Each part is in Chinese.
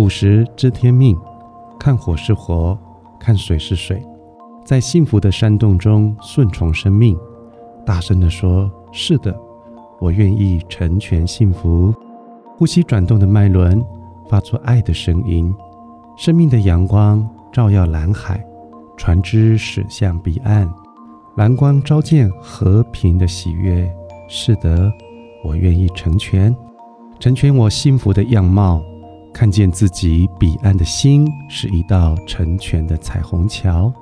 五十知天命，看火是火，看水是水，在幸福的山洞中顺从生命，大声地说：“是的，我愿意成全幸福。”呼吸转动的脉轮，发出爱的声音。生命的阳光照耀蓝海，船只驶向彼岸。蓝光照见和平的喜悦。是的，我愿意成全，成全我幸福的样貌。看见自己彼岸的心是一道成全的彩虹桥。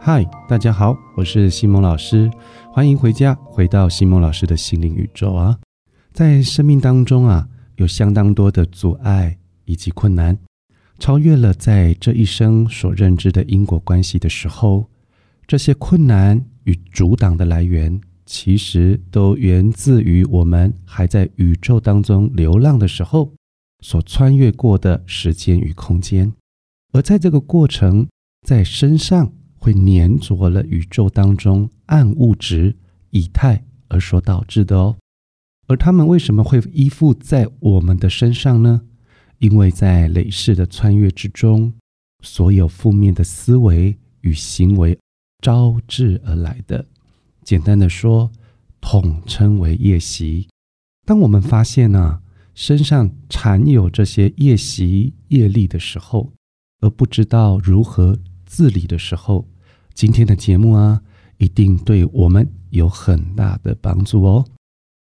嗨，大家好，我是西蒙老师，欢迎回家，回到西蒙老师的心灵宇宙啊。在生命当中啊，有相当多的阻碍以及困难。超越了在这一生所认知的因果关系的时候，这些困难与阻挡的来源，其实都源自于我们还在宇宙当中流浪的时候所穿越过的时间与空间，而在这个过程，在身上会粘着了宇宙当中暗物质以太而所导致的哦。而他们为什么会依附在我们的身上呢？因为在累世的穿越之中，所有负面的思维与行为招致而来的，简单的说，统称为夜袭。当我们发现呢，身上缠有这些业习业力的时候，而不知道如何自理的时候，今天的节目啊，一定对我们有很大的帮助哦。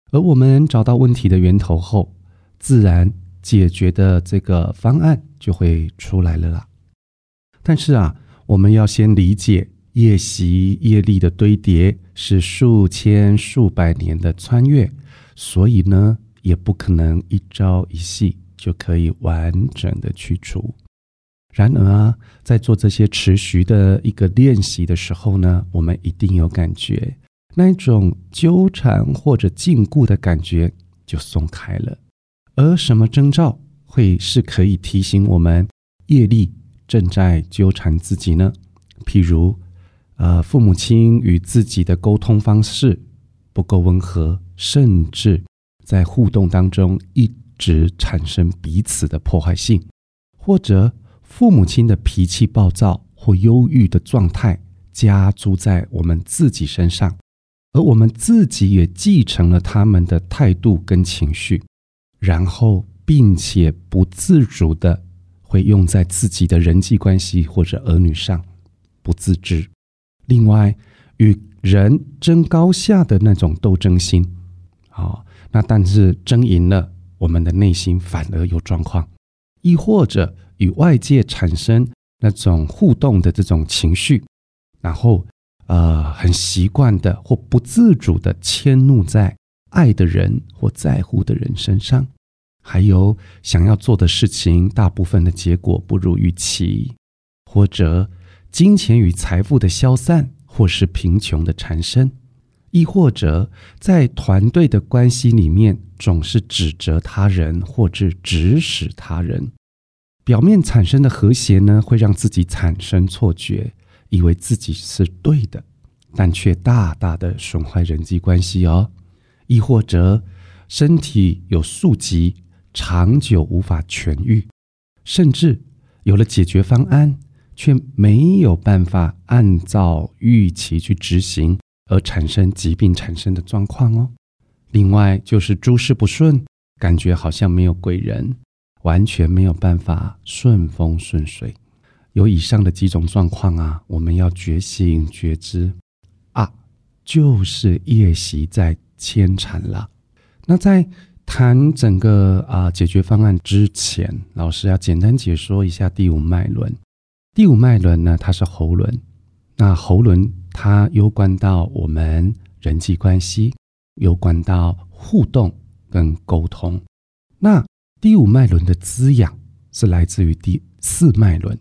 而我们找到问题的源头后，自然。解决的这个方案就会出来了啦。但是啊，我们要先理解业习业力的堆叠是数千数百年的穿越，所以呢，也不可能一朝一夕就可以完整的去除。然而啊，在做这些持续的一个练习的时候呢，我们一定有感觉，那种纠缠或者禁锢的感觉就松开了。而什么征兆会是可以提醒我们业力正在纠缠自己呢？譬如，呃，父母亲与自己的沟通方式不够温和，甚至在互动当中一直产生彼此的破坏性；或者父母亲的脾气暴躁或忧郁的状态加诸在我们自己身上，而我们自己也继承了他们的态度跟情绪。然后，并且不自主的会用在自己的人际关系或者儿女上，不自知。另外，与人争高下的那种斗争心，好，那但是争赢了，我们的内心反而有状况；亦或者与外界产生那种互动的这种情绪，然后呃，很习惯的或不自主的迁怒在爱的人或在乎的人身上。还有想要做的事情，大部分的结果不如预期，或者金钱与财富的消散，或是贫穷的缠身，亦或者在团队的关系里面总是指责他人，或者指使他人。表面产生的和谐呢，会让自己产生错觉，以为自己是对的，但却大大的损坏人际关系哦。亦或者身体有宿疾。长久无法痊愈，甚至有了解决方案，却没有办法按照预期去执行，而产生疾病产生的状况哦。另外就是诸事不顺，感觉好像没有贵人，完全没有办法顺风顺水。有以上的几种状况啊，我们要觉醒觉知啊，就是夜袭在牵缠了。那在。谈整个啊解决方案之前，老师要简单解说一下第五脉轮。第五脉轮呢，它是喉轮。那喉轮它攸关到我们人际关系，攸关到互动跟沟通。那第五脉轮的滋养是来自于第四脉轮，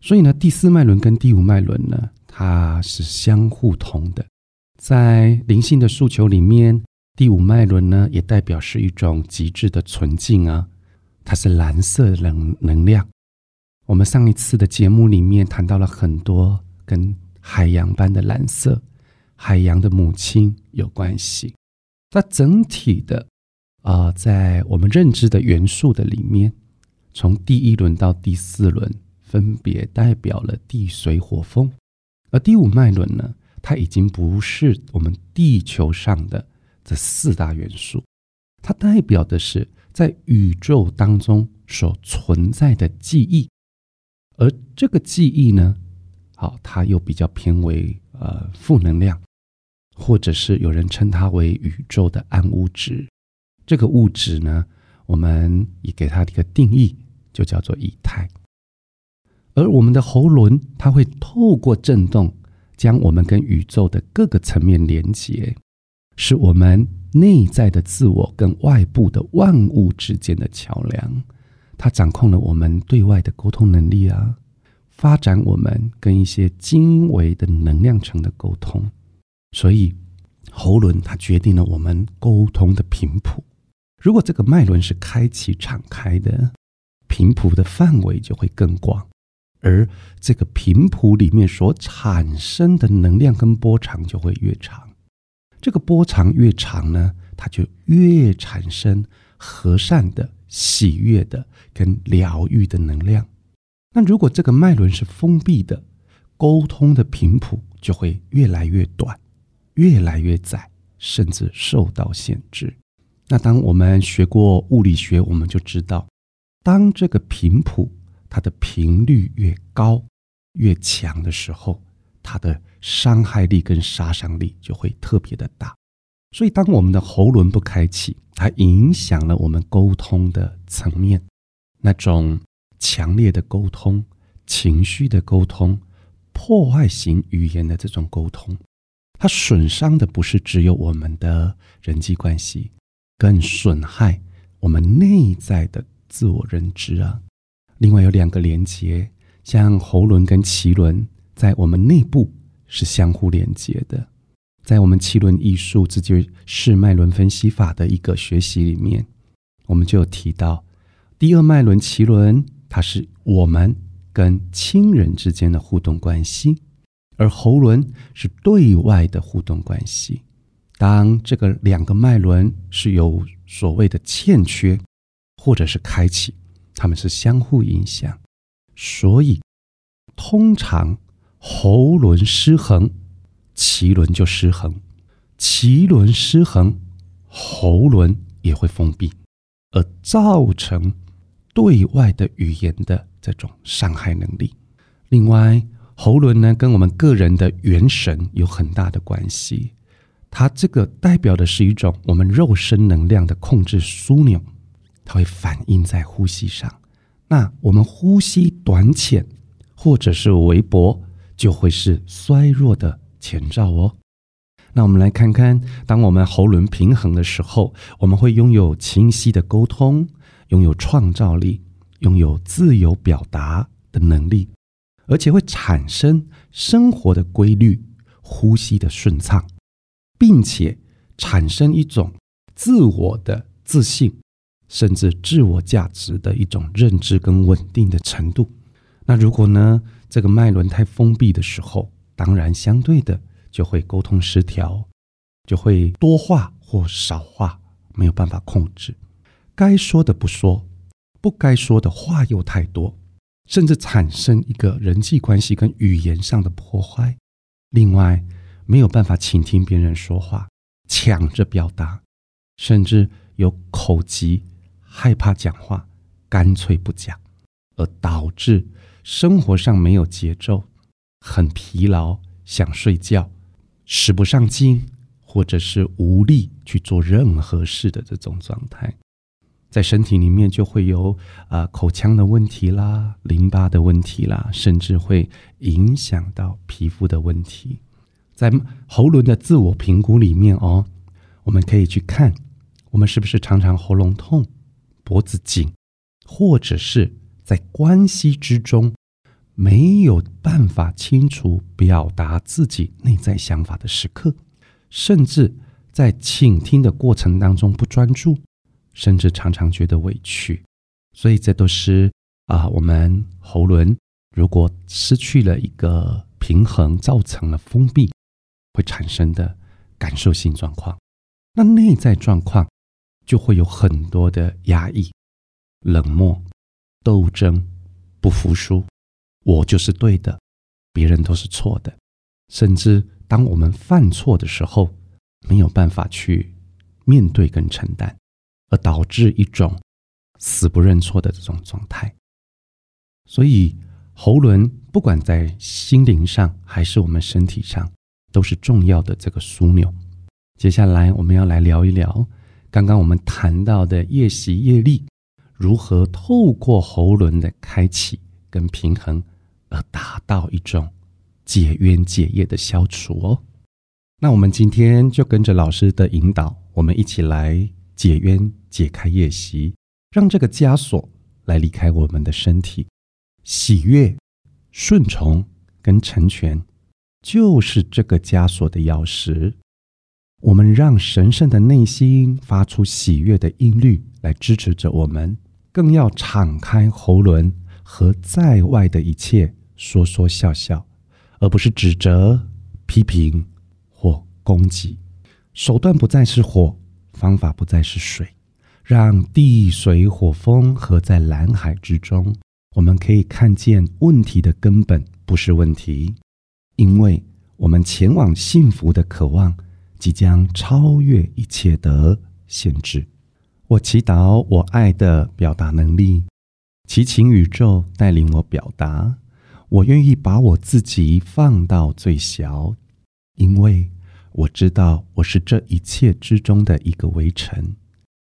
所以呢，第四脉轮跟第五脉轮呢，它是相互通的。在灵性的诉求里面。第五脉轮呢，也代表是一种极致的纯净啊，它是蓝色能能量。我们上一次的节目里面谈到了很多跟海洋般的蓝色、海洋的母亲有关系。它整体的啊，在我们认知的元素的里面，从第一轮到第四轮，分别代表了地、水、火、风。而第五脉轮呢，它已经不是我们地球上的这四大元素，它代表的是在宇宙当中所存在的记忆。而这个记忆呢，好，它又比较偏为呃负能量，或者是有人称它为宇宙的暗物质。这个物质呢，我们也给它一个定义，就叫做以太。而我们的喉轮，它会透过震动，将我们跟宇宙的各个层面连接，是我们内在的自我跟外部的万物之间的桥梁。它掌控了我们对外的沟通能力啊，发展我们跟一些精微的能量层的沟通。所以，喉轮它决定了我们沟通的频谱。如果这个脉轮是开启敞开的，频谱的范围就会更广，而这个频谱里面所产生的能量跟波长就会越长。这个波长越长呢，它就越产生和善的。喜悦的跟疗愈的能量，那如果这个脉轮是封闭的，沟通的频谱就会越来越短，越来越窄，甚至受到限制。那当我们学过物理学，我们就知道，当这个频谱它的频率越高、越强的时候，它的伤害力跟杀伤力就会特别的大。所以，当我们的喉轮不开启，它影响了我们沟通的层面，那种强烈的沟通、情绪的沟通、破坏型语言的这种沟通，它损伤的不是只有我们的人际关系，更损害我们内在的自我认知啊。另外有两个连接，像喉轮跟脐轮，在我们内部是相互连接的。在我们脐轮艺术，这就是脉轮分析法的一个学习里面，我们就有提到，第二脉轮脐轮，它是我们跟亲人之间的互动关系，而喉轮是对外的互动关系。当这个两个脉轮是有所谓的欠缺，或者是开启，它们是相互影响，所以通常喉轮失衡。脐轮就失衡，脐轮失衡，喉轮也会封闭，而造成对外的语言的这种伤害能力。另外，喉轮呢，跟我们个人的元神有很大的关系，它这个代表的是一种我们肉身能量的控制枢纽，它会反映在呼吸上。那我们呼吸短浅或者是微薄，就会是衰弱的。前兆哦，那我们来看看，当我们喉轮平衡的时候，我们会拥有清晰的沟通，拥有创造力，拥有自由表达的能力，而且会产生生活的规律、呼吸的顺畅，并且产生一种自我的自信，甚至自我价值的一种认知跟稳定的程度。那如果呢，这个脉轮太封闭的时候，当然，相对的就会沟通失调，就会多话或少话，没有办法控制，该说的不说，不该说的话又太多，甚至产生一个人际关系跟语言上的破坏。另外，没有办法倾听别人说话，抢着表达，甚至有口疾，害怕讲话，干脆不讲，而导致生活上没有节奏。很疲劳，想睡觉，使不上劲，或者是无力去做任何事的这种状态，在身体里面就会有啊口腔的问题啦、淋巴的问题啦，甚至会影响到皮肤的问题。在喉轮的自我评估里面哦，我们可以去看，我们是不是常常喉咙痛、脖子紧，或者是在关系之中。没有办法清楚表达自己内在想法的时刻，甚至在倾听的过程当中不专注，甚至常常觉得委屈，所以这都是啊，我们喉轮如果失去了一个平衡，造成了封闭，会产生的感受性状况。那内在状况就会有很多的压抑、冷漠、斗争、不服输，我就是对的，别人都是错的。甚至当我们犯错的时候，没有办法去面对跟承担，而导致一种死不认错的这种状态。所以，喉轮不管在心灵上还是我们身体上，都是重要的这个枢纽。接下来，我们要来聊一聊刚刚我们谈到的夜袭业力，如何透过喉轮的开启跟平衡，而达到一种解冤解业的消除哦。那我们今天就跟着老师的引导，我们一起来解冤、解开夜袭，让这个枷锁来离开我们的身体。喜悦、顺从跟成全，就是这个枷锁的钥匙。我们让神圣的内心发出喜悦的音律来支持着我们，更要敞开喉轮和在外的一切说说笑笑，而不是指责、批评或攻击。手段不再是火，方法不再是水，让地水火风合在蓝海之中。我们可以看见问题的根本不是问题，因为我们前往幸福的渴望。即将超越一切的限制。我祈祷我爱的表达能力，祈请宇宙带领我表达。我愿意把我自己放到最小，因为我知道我是这一切之中的一个微尘。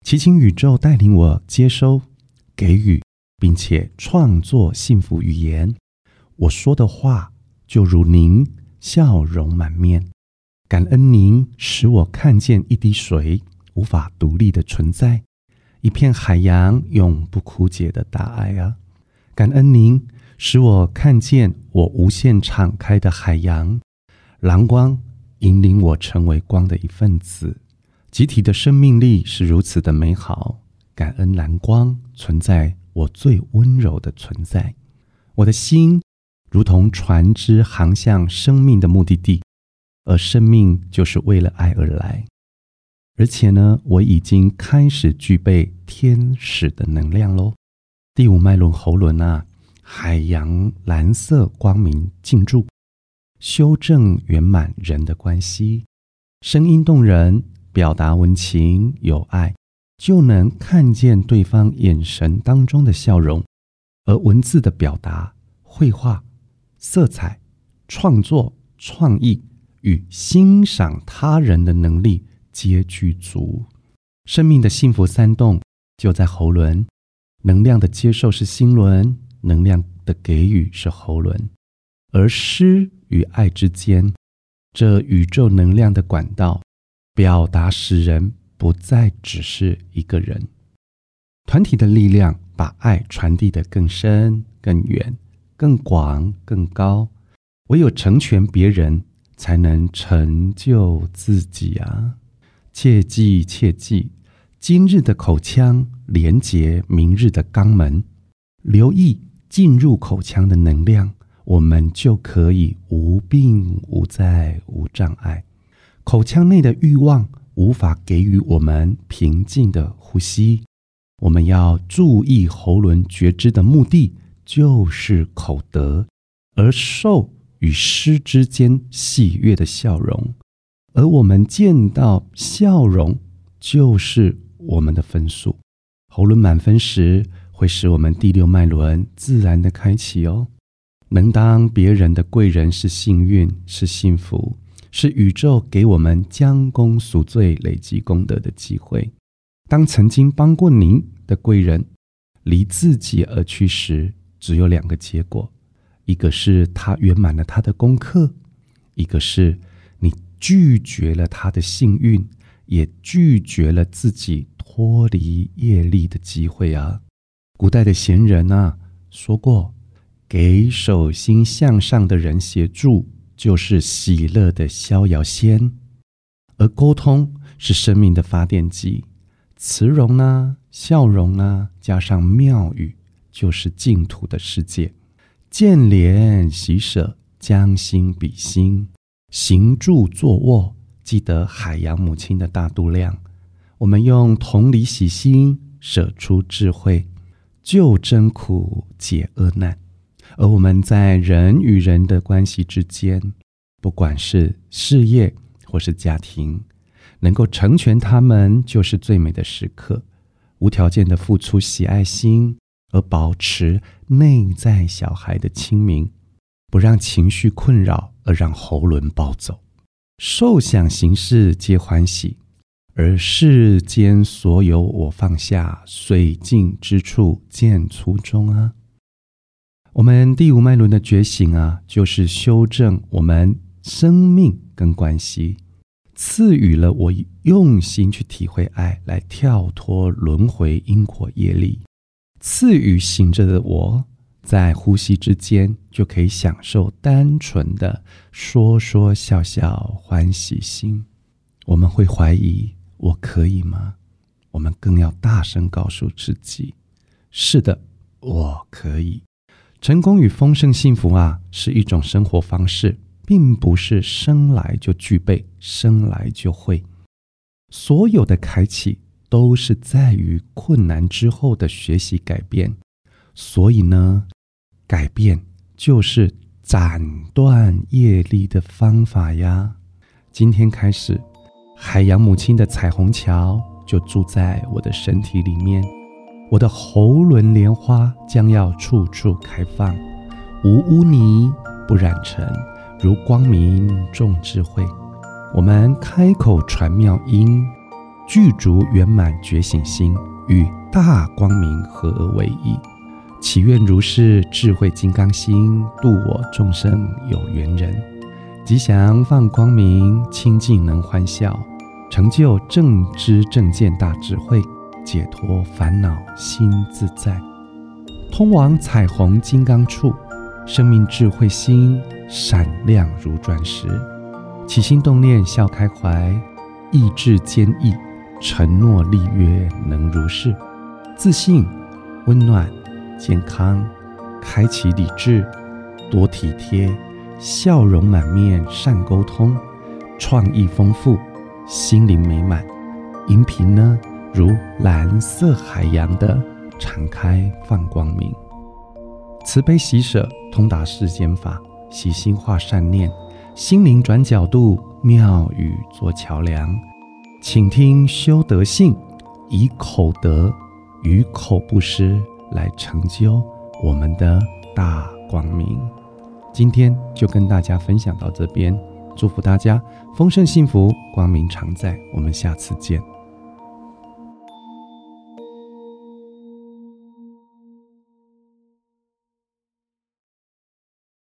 祈请宇宙带领我接收、给予，并且创作幸福语言。我说的话就如您笑容满面。感恩您使我看见一滴水无法独立的存在，一片海洋永不枯竭的大爱啊！感恩您使我看见我无限敞开的海洋，蓝光引领我成为光的一份子，集体的生命力是如此的美好。感恩蓝光存在我最温柔的存在，我的心如同船只航向生命的目的地。而生命就是为了爱而来，而且呢，我已经开始具备天使的能量喽。第五脉轮喉轮啊，海洋蓝色光明进驻，修正圆满人的关系，声音动人，表达温情有爱，就能看见对方眼神当中的笑容。而文字的表达、绘画、色彩、创作、创意。与欣赏他人的能力皆具足，生命的幸福三动就在喉轮。能量的接受是心轮，能量的给予是喉轮。而诗与爱之间，这宇宙能量的管道，表达使人不再只是一个人。团体的力量把爱传递得更深、更远、更广、更高。唯有成全别人。才能成就自己啊！切记切记，今日的口腔连接明日的肛门，留意进入口腔的能量，我们就可以无病无灾无障碍。口腔内的欲望无法给予我们平静的呼吸。我们要注意喉轮觉知的目的，就是口德，而受。与失之间喜悦的笑容，而我们见到笑容就是我们的分数。喉轮满分时，会使我们第六脉轮自然的开启哦。能当别人的贵人是幸运，是幸福，是宇宙给我们将功赎罪、累积功德的机会。当曾经帮过您的贵人离自己而去时，只有两个结果。一个是他圆满了他的功课，一个是你拒绝了他的幸运，也拒绝了自己脱离业力的机会啊！古代的贤人啊说过，给手心向上的人协助，就是喜乐的逍遥仙；而沟通是生命的发电机，慈容啊、笑容啊，加上妙语，就是净土的世界。见怜喜舍，将心比心，行住坐卧，记得海洋母亲的大度量。我们用同理喜心，舍出智慧，救真苦，解厄难。而我们在人与人的关系之间，不管是事业或是家庭，能够成全他们，就是最美的时刻。无条件的付出喜爱心，而保持内在小孩的清明，不让情绪困扰，而让喉轮暴走。受想行识皆欢喜，而世间所有我放下，水尽之处见初衷啊！我们第五脉轮的觉醒啊，就是修正我们生命跟关系。赐予了我用心去体会爱，来跳脱轮回因果业力。赐予醒着的我，在呼吸之间就可以享受单纯的说说笑笑欢喜心。我们会怀疑我可以吗？我们更要大声告诉自己：是的，我可以。成功与丰盛幸福啊，是一种生活方式。并不是生来就具备，生来就会。所有的开启都是在于困难之后的学习改变。所以呢，改变就是斩断业力的方法呀。今天开始，海洋母亲的彩虹桥就住在我的身体里面，我的喉轮莲花将要处处开放，无污泥，不染尘。如光明众智慧，我们开口传妙音，具足圆满觉醒心，与大光明合而为一。祈愿如是智慧金刚心，度我众生有缘人，吉祥放光明，清净能欢笑，成就正知正见大智慧，解脱烦恼心自在，通往彩虹金刚处。生命智慧心闪亮如钻石，起心动念笑开怀，意志坚毅，承诺立约能如是，自信、温暖、健康，开启理智，多体贴，笑容满面善沟通，创意丰富，心灵美满，音频呢？如蓝色海洋的敞开放光明。慈悲喜舍，通达世间法；喜心化善念，心灵转角度，妙语做桥梁。请听修德性，以口德与口不失，来成就我们的大光明。今天就跟大家分享到这边，祝福大家丰盛幸福，光明常在。我们下次见。